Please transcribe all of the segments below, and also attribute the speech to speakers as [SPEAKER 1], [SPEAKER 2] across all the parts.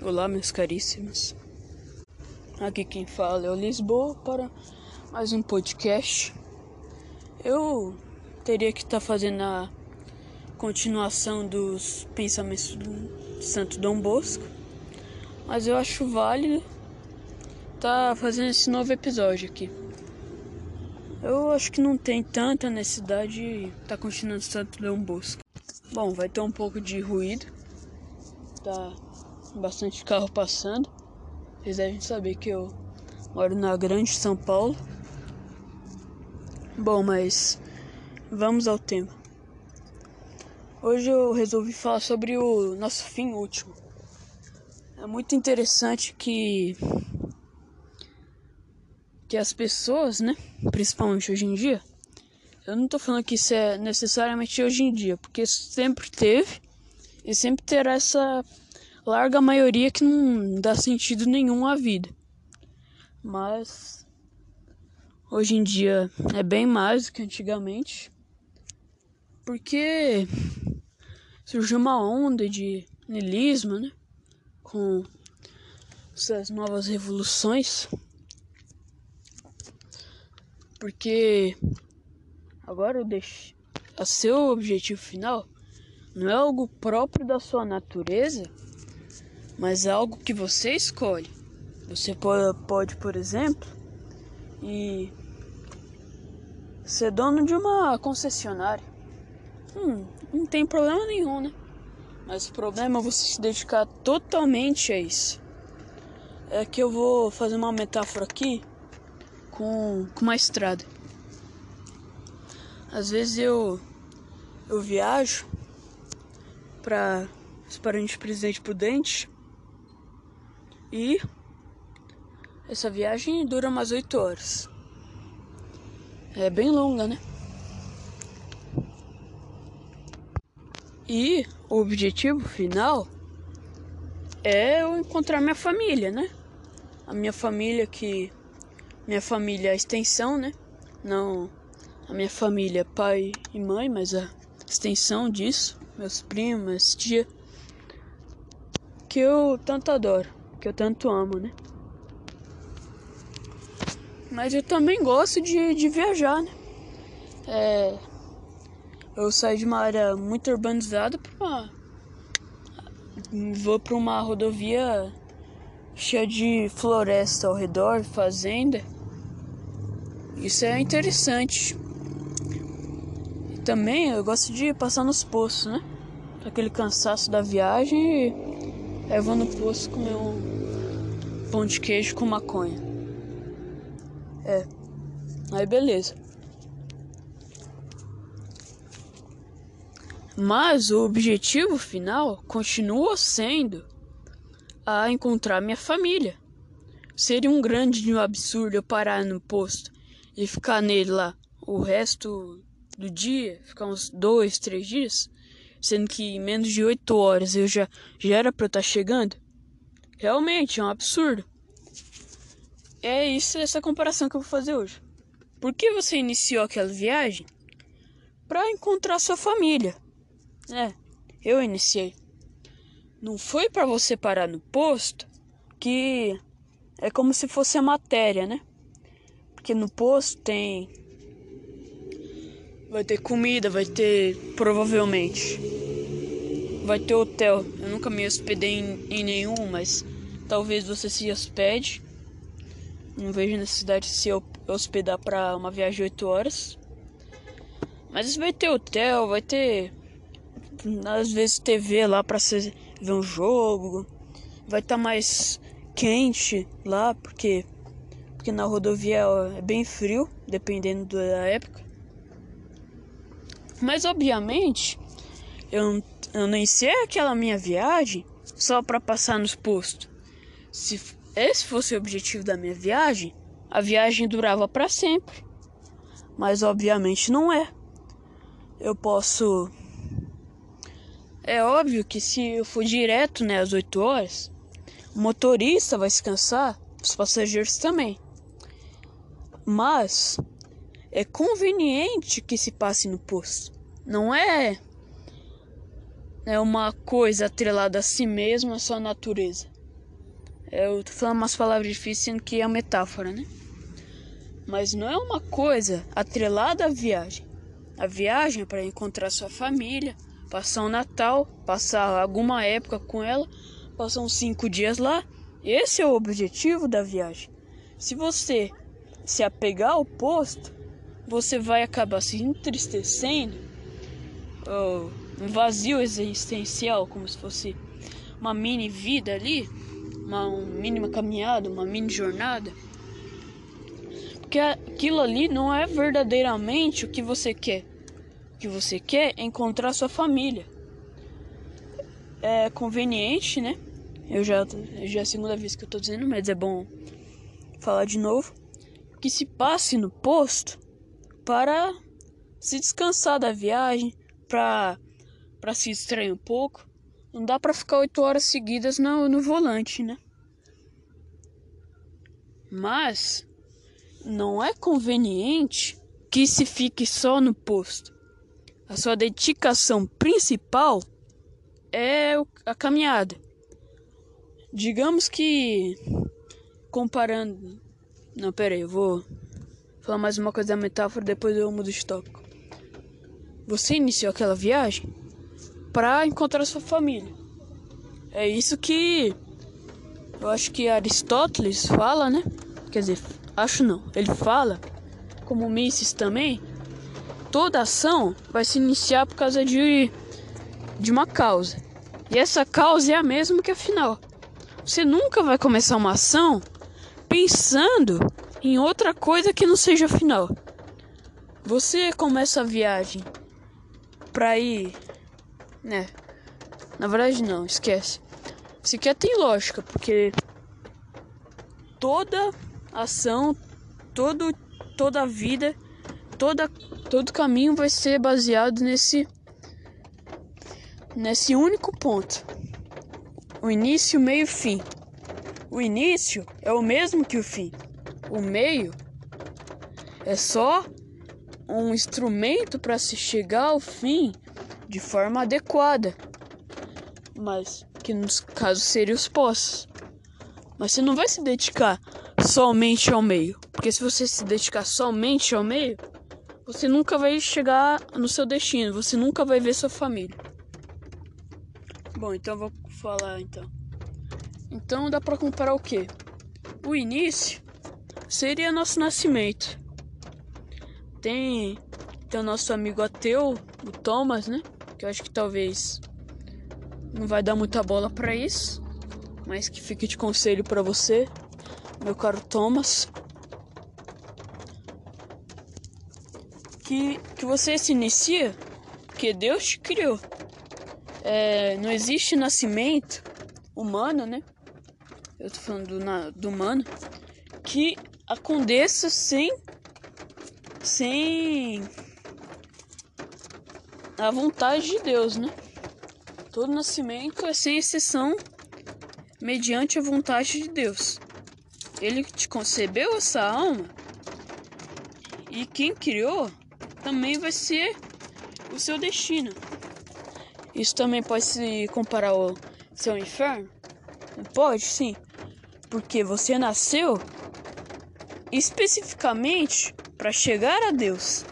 [SPEAKER 1] Olá, meus caríssimos. Aqui quem fala é o Lisboa para mais um podcast. Eu teria que estar tá fazendo a continuação dos pensamentos do Santo Dom Bosco, mas eu acho válido estar tá fazendo esse novo episódio aqui. Eu acho que não tem tanta necessidade de estar tá continuando Santo Dom Bosco. Bom, vai ter um pouco de ruído. Tá bastante carro passando. Vocês devem saber que eu moro na Grande São Paulo. Bom, mas vamos ao tema. Hoje eu resolvi falar sobre o nosso fim último. É muito interessante que que as pessoas, né, principalmente hoje em dia, eu não tô falando que isso é necessariamente hoje em dia, porque sempre teve e sempre terá essa larga maioria que não dá sentido nenhum à vida. Mas hoje em dia é bem mais do que antigamente. Porque surgiu uma onda de niilismo, né? Com essas novas revoluções. Porque agora eu deixo a seu objetivo final não é algo próprio da sua natureza mas é algo que você escolhe. Você pode, por exemplo, e ser dono de uma concessionária. Hum, não tem problema nenhum, né? Mas o problema é você se dedicar totalmente a isso. É que eu vou fazer uma metáfora aqui com, com uma estrada. Às vezes eu eu viajo para os parentes de Presidente Prudente e essa viagem dura umas 8 horas. É bem longa, né? E o objetivo final é eu encontrar minha família, né? A minha família que minha família é a extensão, né? Não a minha família pai e mãe, mas a extensão disso, meus primos, tia, que eu tanto adoro que eu tanto amo, né? Mas eu também gosto de, de viajar, né? É, eu saio de uma área muito urbanizada para uma. Vou para uma rodovia cheia de floresta ao redor, fazenda. Isso é interessante. E também eu gosto de passar nos poços, né? Aquele cansaço da viagem Aí eu vou no posto comer um pão de queijo com maconha. É. Aí beleza. Mas o objetivo final continua sendo a encontrar minha família. Seria um grande absurdo eu parar no posto e ficar nele lá o resto do dia, ficar uns dois, três dias sendo que em menos de 8 horas eu já, já era para estar tá chegando. Realmente é um absurdo. É isso, essa comparação que eu vou fazer hoje. Por que você iniciou aquela viagem? Para encontrar sua família. É, eu iniciei. Não foi para você parar no posto que é como se fosse a matéria, né? Porque no posto tem Vai ter comida, vai ter. Provavelmente. Vai ter hotel. Eu nunca me hospedei em, em nenhum, mas talvez você se hospede. Não vejo necessidade de se hospedar para uma viagem de 8 horas. Mas vai ter hotel, vai ter. Às vezes TV lá pra você ver um jogo. Vai estar tá mais quente lá, porque. Porque na rodovia é bem frio, dependendo da época. Mas obviamente, eu, eu não iniciei aquela minha viagem só para passar nos postos. Se esse fosse o objetivo da minha viagem, a viagem durava para sempre. Mas obviamente não é. Eu posso. É óbvio que se eu for direto né, às 8 horas, o motorista vai se cansar, os passageiros também. Mas é conveniente que se passe no posto. Não é é uma coisa atrelada a si mesmo, a sua natureza. Eu tô falando umas palavras difíceis sendo que é metáfora, né? Mas não é uma coisa atrelada à viagem. A viagem é para encontrar sua família, passar um Natal, passar alguma época com ela, passar uns cinco dias lá. Esse é o objetivo da viagem. Se você se apegar ao posto, você vai acabar se entristecendo, ou um vazio existencial, como se fosse uma mini vida ali, uma, uma mínima caminhada, uma mini jornada. Porque aquilo ali não é verdadeiramente o que você quer. O que você quer é encontrar sua família. É conveniente, né? Eu já, já é a segunda vez que eu tô dizendo, mas é bom falar de novo. Que se passe no posto para se descansar da viagem, para se distrair um pouco. Não dá para ficar oito horas seguidas no, no volante, né? Mas não é conveniente que se fique só no posto. A sua dedicação principal é a caminhada. Digamos que comparando. Não, pera aí, eu vou falar mais uma coisa da metáfora, depois eu mudo de tópico. Você iniciou aquela viagem para encontrar sua família. É isso que eu acho que Aristóteles fala, né? Quer dizer, acho não. Ele fala, como Mises também, toda ação vai se iniciar por causa de, de uma causa. E essa causa é a mesma que a final. Você nunca vai começar uma ação pensando em outra coisa que não seja final. Você começa a viagem para ir, né? Na verdade não, esquece. Sequer tem lógica, porque toda ação, todo, toda vida, toda, todo caminho vai ser baseado nesse, nesse único ponto: o início, meio e fim. O início é o mesmo que o fim. O meio é só um instrumento para se chegar ao fim de forma adequada. Mas que nos casos seriam os postos. Mas você não vai se dedicar somente ao meio. Porque se você se dedicar somente ao meio, você nunca vai chegar no seu destino, você nunca vai ver sua família. Bom, então vou falar então. Então dá para comparar o que? O início seria nosso nascimento. Tem, tem o nosso amigo ateu, o Thomas, né? Que eu acho que talvez não vai dar muita bola para isso, mas que fique de conselho para você, meu caro Thomas. Que, que você se inicia porque Deus te criou. É, não existe nascimento humano, né? Eu tô falando do, na, do humano que aconteça sem sem a vontade de Deus, né? Todo nascimento é sem exceção mediante a vontade de Deus. Ele te concebeu essa alma e quem criou também vai ser o seu destino. Isso também pode se comparar ao seu inferno? Pode, sim. Porque você nasceu especificamente para chegar a Deus.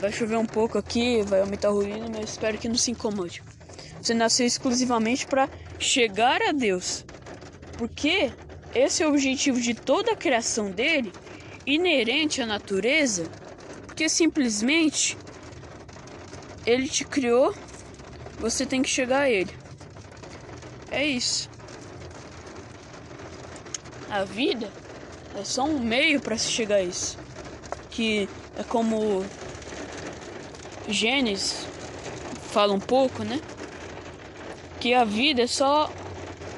[SPEAKER 1] Vai chover um pouco aqui, vai aumentar o ruído, mas espero que não se incomode. Você nasceu exclusivamente para chegar a Deus. Porque esse é o objetivo de toda a criação dele, inerente à natureza, porque simplesmente ele te criou, você tem que chegar a ele. É isso. A vida é só um meio para se chegar a isso. Que é como Gênesis fala um pouco, né? Que a vida é só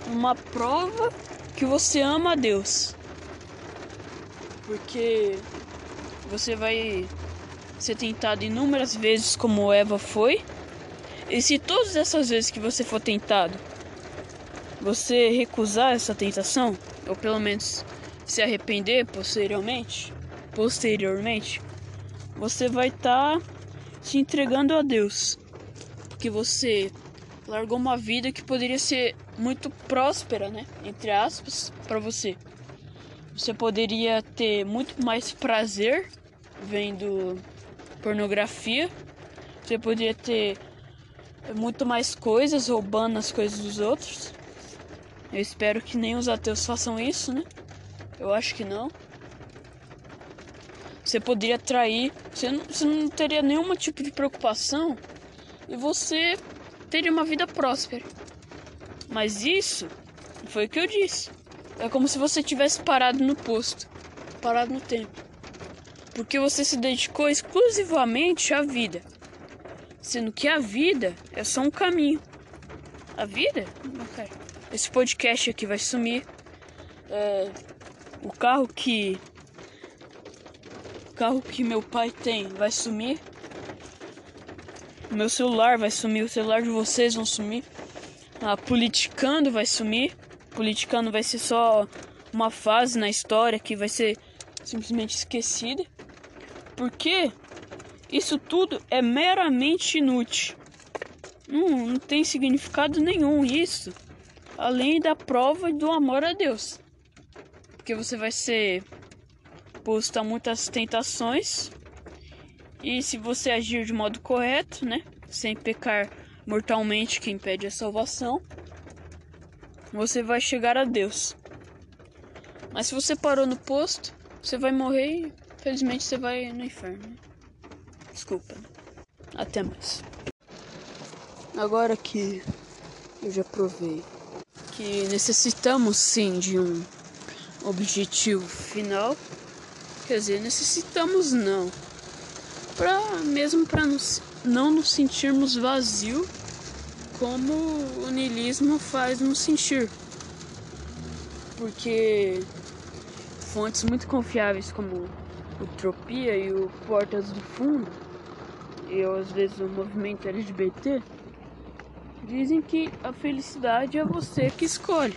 [SPEAKER 1] uma prova que você ama a Deus. Porque você vai ser tentado inúmeras vezes como Eva foi. E se todas essas vezes que você for tentado, você recusar essa tentação, ou pelo menos se arrepender posteriormente, posteriormente, você vai estar tá se entregando a Deus. Porque você largou uma vida que poderia ser muito próspera, né? Entre aspas, para você. Você poderia ter muito mais prazer vendo pornografia. Você poderia ter muito mais coisas roubando as coisas dos outros. Eu espero que nem os ateus façam isso, né? Eu acho que não. Você poderia trair, você não, você não teria nenhum tipo de preocupação e você teria uma vida próspera. Mas isso foi o que eu disse. É como se você tivesse parado no posto, parado no tempo. Porque você se dedicou exclusivamente à vida. Sendo que a vida é só um caminho. A vida? Esse podcast aqui vai sumir. É, o carro que o carro que meu pai tem vai sumir. O meu celular vai sumir, o celular de vocês vão sumir. A politicando vai sumir. Politicando vai ser só uma fase na história que vai ser simplesmente esquecida. Porque isso tudo é meramente inútil. Não, não tem significado nenhum isso. Além da prova do amor a Deus. Porque você vai ser posto a muitas tentações. E se você agir de modo correto, né? Sem pecar mortalmente que impede a salvação, você vai chegar a Deus. Mas se você parou no posto, você vai morrer e felizmente você vai no inferno. Desculpa. Até mais. Agora que eu já provei que necessitamos sim de um objetivo final, quer dizer, necessitamos não, para mesmo para não nos sentirmos vazio, como o niilismo faz nos sentir, porque fontes muito confiáveis como o Tropia e o Portas do Fundo e às vezes o movimento LGBT dizem que a felicidade é você que escolhe.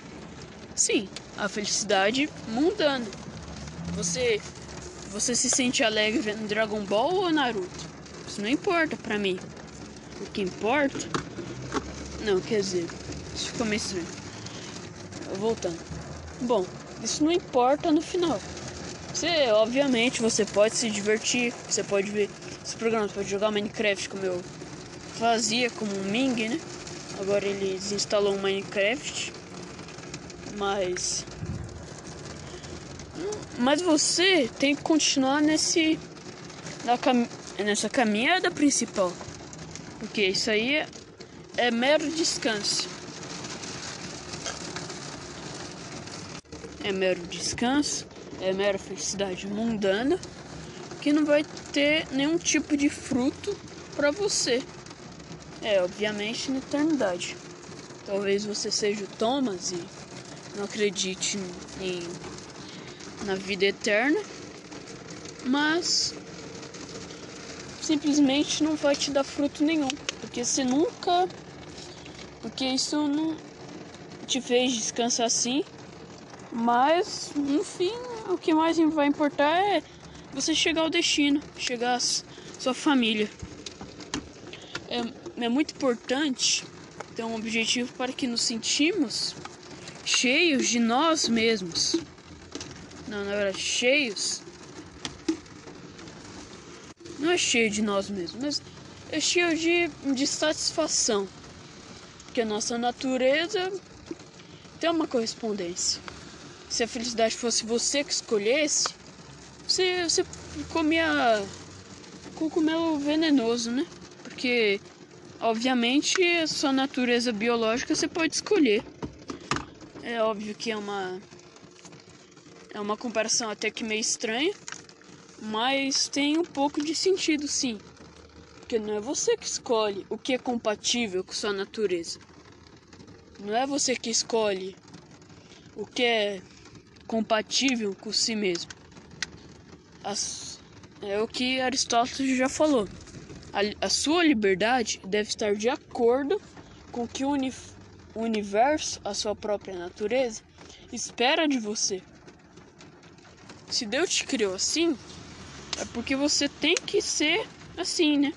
[SPEAKER 1] Sim, a felicidade mundana. Você você se sente alegre vendo Dragon Ball ou Naruto? Isso não importa pra mim. O que importa? Não, quer dizer, isso ficou meio estranho. Voltando. Bom, isso não importa no final. Você, obviamente, você pode se divertir, você pode ver esse programa, pode jogar Minecraft como eu fazia como o Ming, né? Agora ele desinstalou o Minecraft. Mas mas você tem que continuar nesse na cam, nessa caminhada principal. Porque isso aí é, é mero descanso. É mero descanso, é mera felicidade mundana que não vai ter nenhum tipo de fruto para você. É, obviamente na eternidade. Talvez você seja o Thomas e não acredite em na vida eterna, mas simplesmente não vai te dar fruto nenhum, porque você nunca, porque isso não te fez descansar assim, mas no fim o que mais vai importar é você chegar ao destino, chegar à sua família. É, é muito importante ter um objetivo para que nos sentimos cheios de nós mesmos. Não, na verdade, cheios. Não é cheio de nós mesmos, mas é cheio de, de satisfação. Que a nossa natureza tem uma correspondência. Se a felicidade fosse você que escolhesse, você, você comia cogumelo venenoso, né? Porque, obviamente, sua natureza biológica você pode escolher. É óbvio que é uma é uma comparação até que meio estranha, mas tem um pouco de sentido sim. Porque não é você que escolhe o que é compatível com sua natureza. Não é você que escolhe o que é compatível com si mesmo. As, é o que Aristóteles já falou. A, a sua liberdade deve estar de acordo com o que o, uni, universo, a sua própria natureza, espera de você. Se Deus te criou assim, é porque você tem que ser assim, né?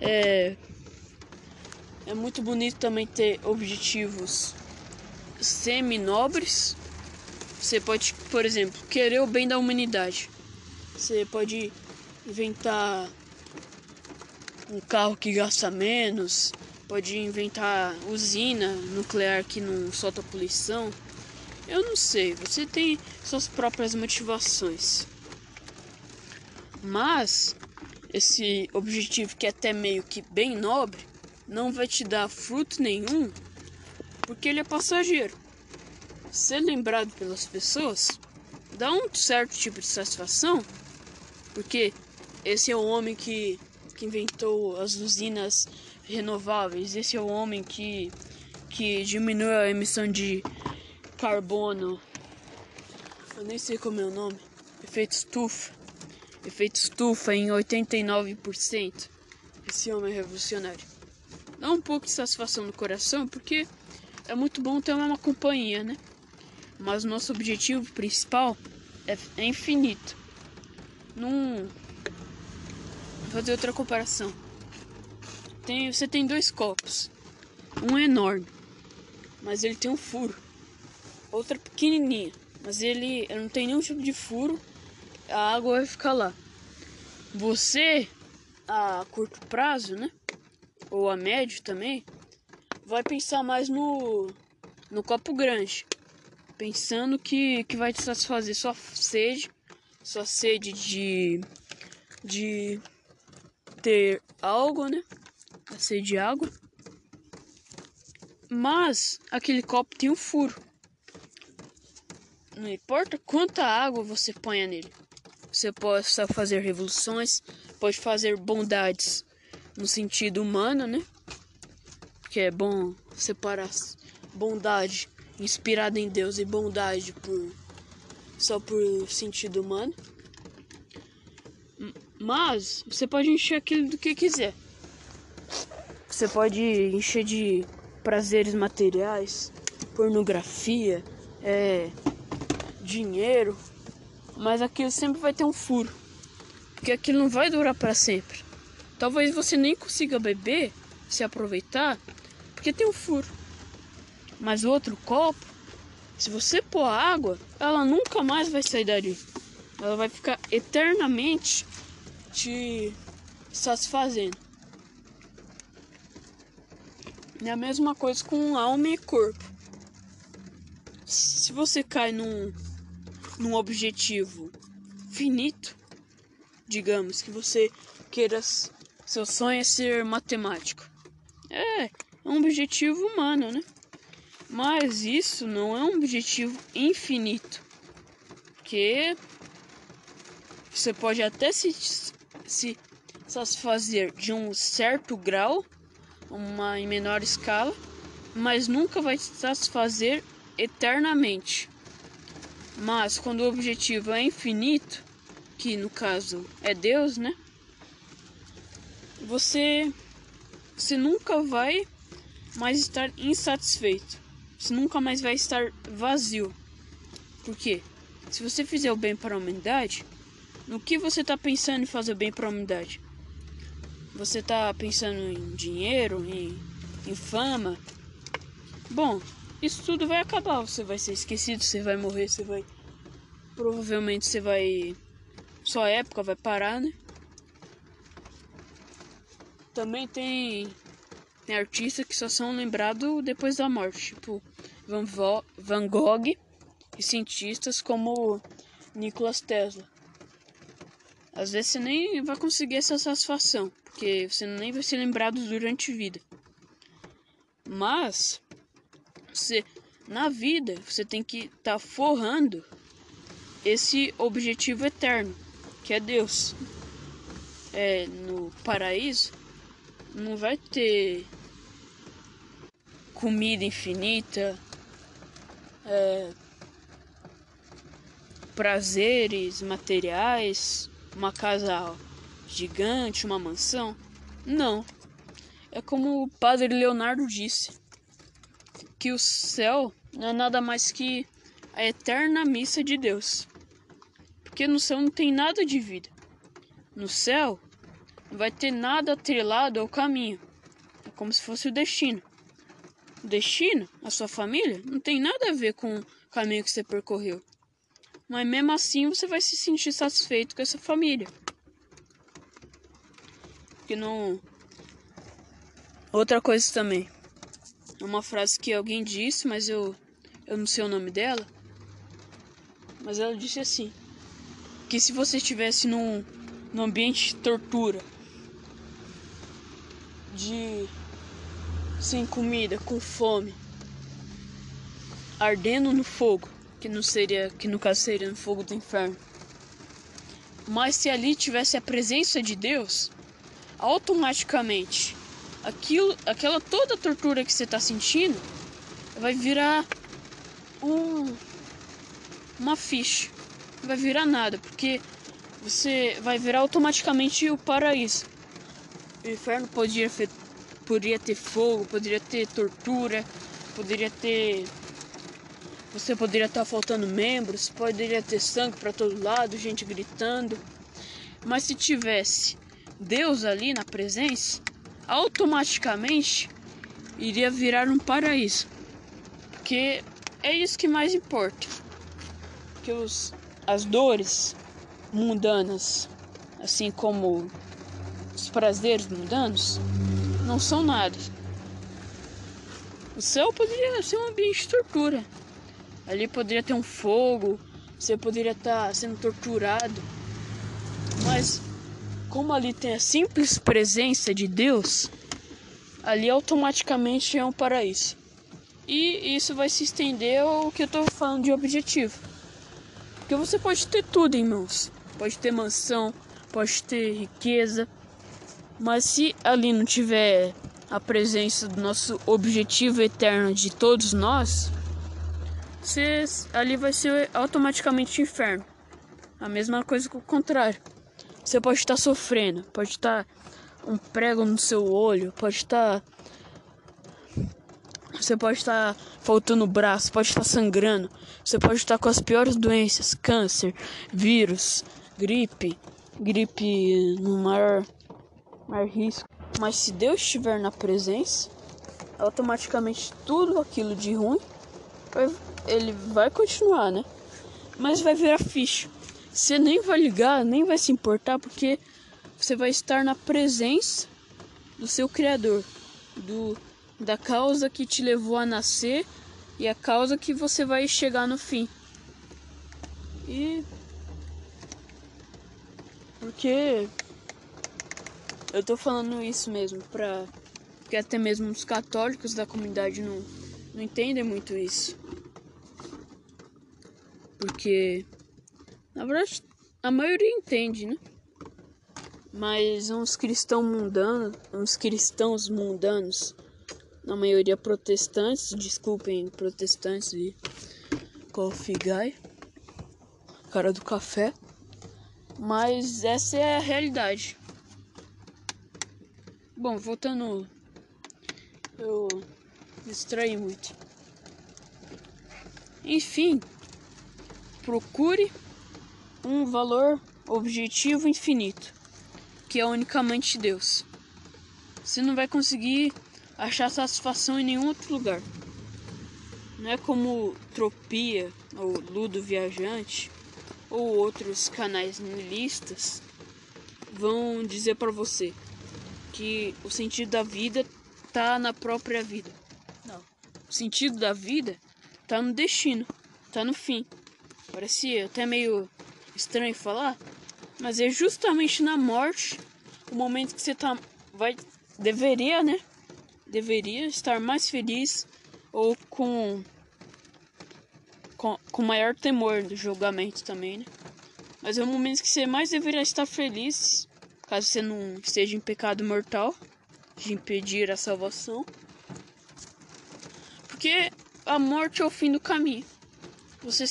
[SPEAKER 1] É, É muito bonito também ter objetivos semi-nobres. Você pode, por exemplo, querer o bem da humanidade. Você pode inventar um carro que gasta menos, pode inventar usina nuclear que não solta poluição. Eu não sei, você tem suas próprias motivações. Mas esse objetivo que é até meio que bem nobre não vai te dar fruto nenhum porque ele é passageiro. Ser lembrado pelas pessoas dá um certo tipo de satisfação porque esse é o homem que, que inventou as usinas renováveis, esse é o homem que, que diminuiu a emissão de carbono. Eu nem sei como é o nome. Efeito estufa. Efeito estufa em 89%. Esse homem é revolucionário. Dá um pouco de satisfação no coração, porque é muito bom ter uma companhia, né? Mas nosso objetivo principal é, é infinito. Num. Fazer outra comparação. Tem, você tem dois copos. Um é enorme, mas ele tem um furo. Outra pequenininha, mas ele, ele não tem nenhum tipo de furo. A água vai ficar lá. Você, a curto prazo, né? Ou a médio também, vai pensar mais no, no copo grande. Pensando que, que vai te satisfazer sua sede sua sede de, de ter algo, né? A sede de água. Mas aquele copo tem um furo. Não importa quanta água você ponha nele. Você pode fazer revoluções, pode fazer bondades no sentido humano, né? Que é bom separar bondade inspirada em Deus e bondade por só por sentido humano. Mas você pode encher aquilo do que quiser. Você pode encher de prazeres materiais, pornografia, é, dinheiro, mas aquilo sempre vai ter um furo, porque aquilo não vai durar para sempre. Talvez você nem consiga beber, se aproveitar, porque tem um furo. Mas outro copo se você pôr água, ela nunca mais vai sair dali. Ela vai ficar eternamente te satisfazendo. É a mesma coisa com alma e corpo. Se você cai num, num objetivo finito, digamos que você queira. Seu sonho é ser matemático. É, é um objetivo humano, né? Mas isso não é um objetivo infinito. Que você pode até se, se satisfazer de um certo grau, uma em menor escala, mas nunca vai se satisfazer eternamente. Mas quando o objetivo é infinito, que no caso é Deus, né? Você, você nunca vai mais estar insatisfeito você nunca mais vai estar vazio. Por quê? Se você fizer o bem para a humanidade, no que você está pensando em fazer bem para a humanidade? Você está pensando em dinheiro, em, em fama? Bom, isso tudo vai acabar. Você vai ser esquecido, você vai morrer, você vai. Provavelmente você vai. Sua época vai parar, né? Também tem tem artistas que só são lembrados depois da morte, tipo Van, Van Gogh e cientistas como Nikola Tesla. Às vezes você nem vai conseguir essa satisfação, porque você nem vai ser lembrado durante a vida. Mas você na vida você tem que estar tá forrando esse objetivo eterno, que é Deus. É, no paraíso não vai ter comida infinita, é, prazeres materiais, uma casa gigante, uma mansão. Não. É como o padre Leonardo disse, que o céu não é nada mais que a eterna missa de Deus. Porque no céu não tem nada de vida. No céu não vai ter nada atrelado ao caminho como se fosse o destino. O destino, a sua família, não tem nada a ver com o caminho que você percorreu. Mas mesmo assim você vai se sentir satisfeito com essa família. Que não. Outra coisa também. Uma frase que alguém disse, mas eu, eu não sei o nome dela. Mas ela disse assim: que se você estivesse num, num ambiente de tortura, de sem comida, com fome, ardendo no fogo, que não seria, que no caso seria no fogo do inferno. Mas se ali tivesse a presença de Deus, automaticamente aquilo, aquela toda tortura que você está sentindo vai virar um uma ficha. Vai virar nada, porque você vai virar automaticamente o paraíso. O inferno podia, poderia ter fogo, poderia ter tortura, poderia ter. Você poderia estar faltando membros, poderia ter sangue para todo lado, gente gritando. Mas se tivesse Deus ali na presença, automaticamente iria virar um paraíso. Porque é isso que mais importa. Que os, as dores mundanas, assim como os prazeres mundanos, não são nada. O céu poderia ser um ambiente de tortura. Ali poderia ter um fogo, você poderia estar sendo torturado. Mas como ali tem a simples presença de Deus, ali automaticamente é um paraíso. E isso vai se estender ao que eu estou falando de objetivo. Porque você pode ter tudo em mãos. Pode ter mansão, pode ter riqueza. Mas se ali não tiver a presença do nosso objetivo eterno de todos nós, você, ali vai ser automaticamente inferno. A mesma coisa que o contrário. Você pode estar sofrendo, pode estar um prego no seu olho, pode estar. Você pode estar faltando braço, pode estar sangrando, você pode estar com as piores doenças, câncer, vírus, gripe, gripe no maior, maior risco. Mas se Deus estiver na presença, automaticamente tudo aquilo de ruim, ele vai continuar, né? Mas vai virar ficha. Você nem vai ligar, nem vai se importar, porque você vai estar na presença do seu Criador, do da causa que te levou a nascer e a causa que você vai chegar no fim. E porque eu tô falando isso mesmo pra porque até mesmo os católicos da comunidade não não entendem muito isso. Porque na verdade, a maioria entende, né? Mas uns cristãos mundanos, uns cristãos mundanos, na maioria protestantes, desculpem, protestantes e coffee guy, cara do café, mas essa é a realidade. Bom, voltando, eu distraí muito. Enfim, procure um valor objetivo infinito, que é unicamente Deus. Você não vai conseguir achar satisfação em nenhum outro lugar. Não é como Tropia ou Ludo Viajante ou outros canais nihilistas vão dizer para você que o sentido da vida tá na própria vida. Não. O sentido da vida tá no destino, tá no fim. Parece até meio estranho falar, mas é justamente na morte o momento que você tá vai deveria, né? Deveria estar mais feliz ou com com, com maior temor do julgamento também, né? Mas é o momento que você mais deveria estar feliz, caso você não esteja em pecado mortal, de impedir a salvação. Porque a morte é o fim do caminho. Você,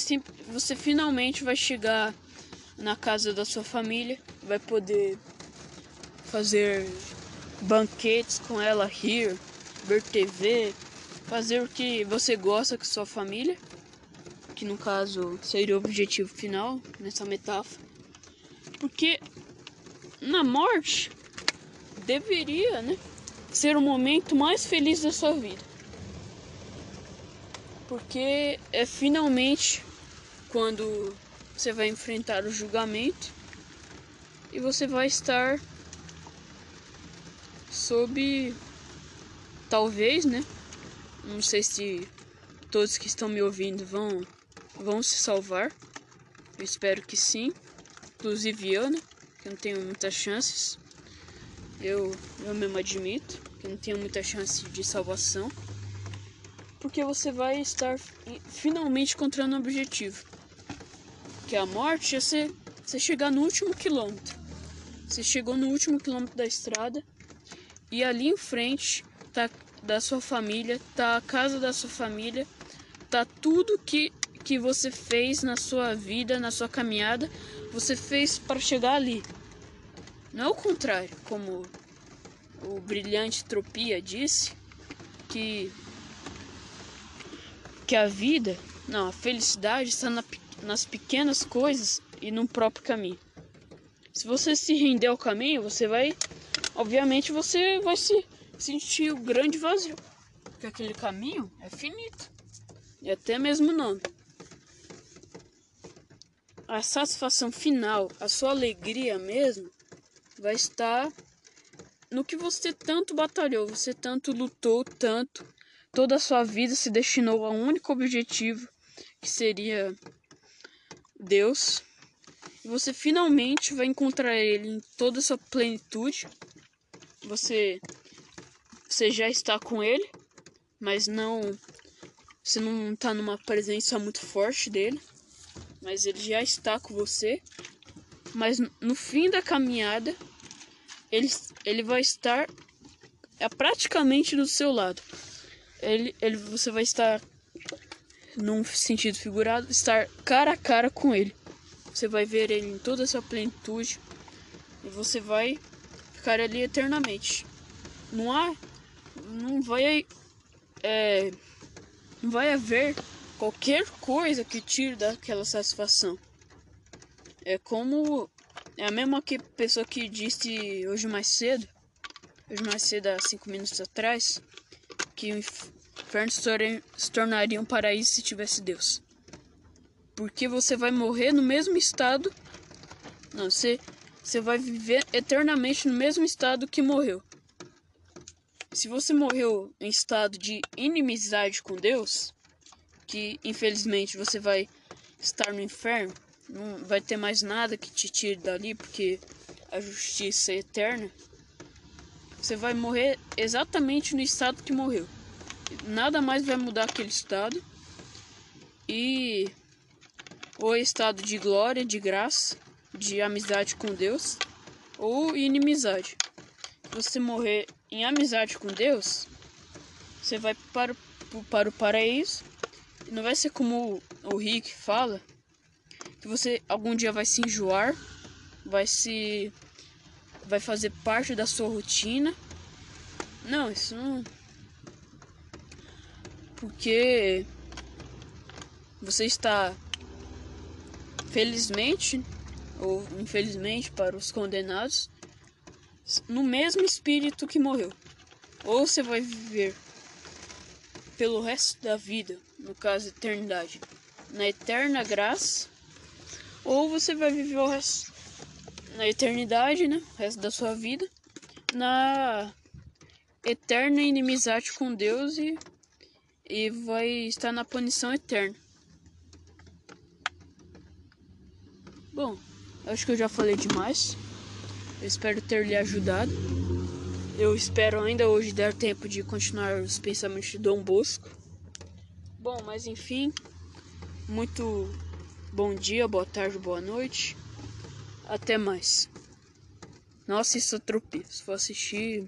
[SPEAKER 1] você finalmente vai chegar na casa da sua família, vai poder fazer banquetes com ela, rir, ver TV, fazer o que você gosta com sua família, que no caso seria o objetivo final nessa metáfora. Porque na morte deveria, né, ser o momento mais feliz da sua vida. Porque é finalmente quando você vai enfrentar o julgamento e você vai estar sob talvez, né? Não sei se todos que estão me ouvindo vão vão se salvar. Eu espero que sim. Inclusive eu, né? Que eu não tenho muitas chances. Eu, eu mesmo admito que eu não tenho muita chance de salvação. Porque você vai estar finalmente encontrando um objetivo. Que é a morte é você, você chegar no último quilômetro. Você chegou no último quilômetro da estrada e ali em frente tá da sua família, tá a casa da sua família, tá tudo que que você fez na sua vida, na sua caminhada, você fez para chegar ali. Não é o contrário, como o brilhante Tropia disse, que que a vida, não, a felicidade está na, nas pequenas coisas e no próprio caminho. Se você se render ao caminho, você vai, obviamente, você vai se sentir o grande vazio, porque aquele caminho é finito e até mesmo nome a satisfação final, a sua alegria mesmo, vai estar no que você tanto batalhou, você tanto lutou, tanto, toda a sua vida se destinou a um único objetivo, que seria Deus. E você finalmente vai encontrar ele em toda a sua plenitude. Você você já está com ele, mas não você não está numa presença muito forte dele mas ele já está com você. Mas no fim da caminhada, ele, ele vai estar é praticamente do seu lado. Ele, ele, você vai estar, num sentido figurado, estar cara a cara com ele. Você vai ver ele em toda a sua plenitude e você vai ficar ali eternamente. Não há, não vai, é, não vai haver qualquer coisa que tire daquela satisfação. É como é a mesma que pessoa que disse hoje mais cedo, hoje mais cedo há cinco minutos atrás, que inferno se tornaria um paraíso se tivesse Deus. Porque você vai morrer no mesmo estado. Não, você, você vai viver eternamente no mesmo estado que morreu. Se você morreu em estado de inimizade com Deus, que infelizmente você vai estar no inferno, não vai ter mais nada que te tire dali, porque a justiça é eterna. Você vai morrer exatamente no estado que morreu. Nada mais vai mudar aquele estado. E ou estado de glória, de graça, de amizade com Deus, ou inimizade. Você morrer em amizade com Deus, você vai para, para o paraíso não vai ser como o Rick fala, que você algum dia vai se enjoar, vai se vai fazer parte da sua rotina. Não, isso não porque você está felizmente ou infelizmente para os condenados no mesmo espírito que morreu. Ou você vai viver pelo resto da vida no caso eternidade, na eterna graça, ou você vai viver o resto na eternidade, né? O resto da sua vida, na eterna inimizade com Deus e, e vai estar na punição eterna. Bom, acho que eu já falei demais. Eu espero ter lhe ajudado. Eu espero ainda hoje dar tempo de continuar os pensamentos de Dom Bosco. Bom, mas enfim, muito bom dia, boa tarde, boa noite. Até mais. Nossa, isso atropia. Se for assistir,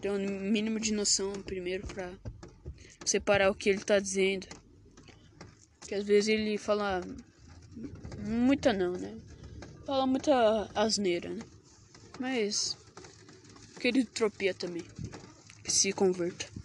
[SPEAKER 1] tem um mínimo de noção primeiro pra separar o que ele tá dizendo. Que às vezes ele fala muita não, né? Fala muita asneira, né? Mas querido tropia também. Que se converta.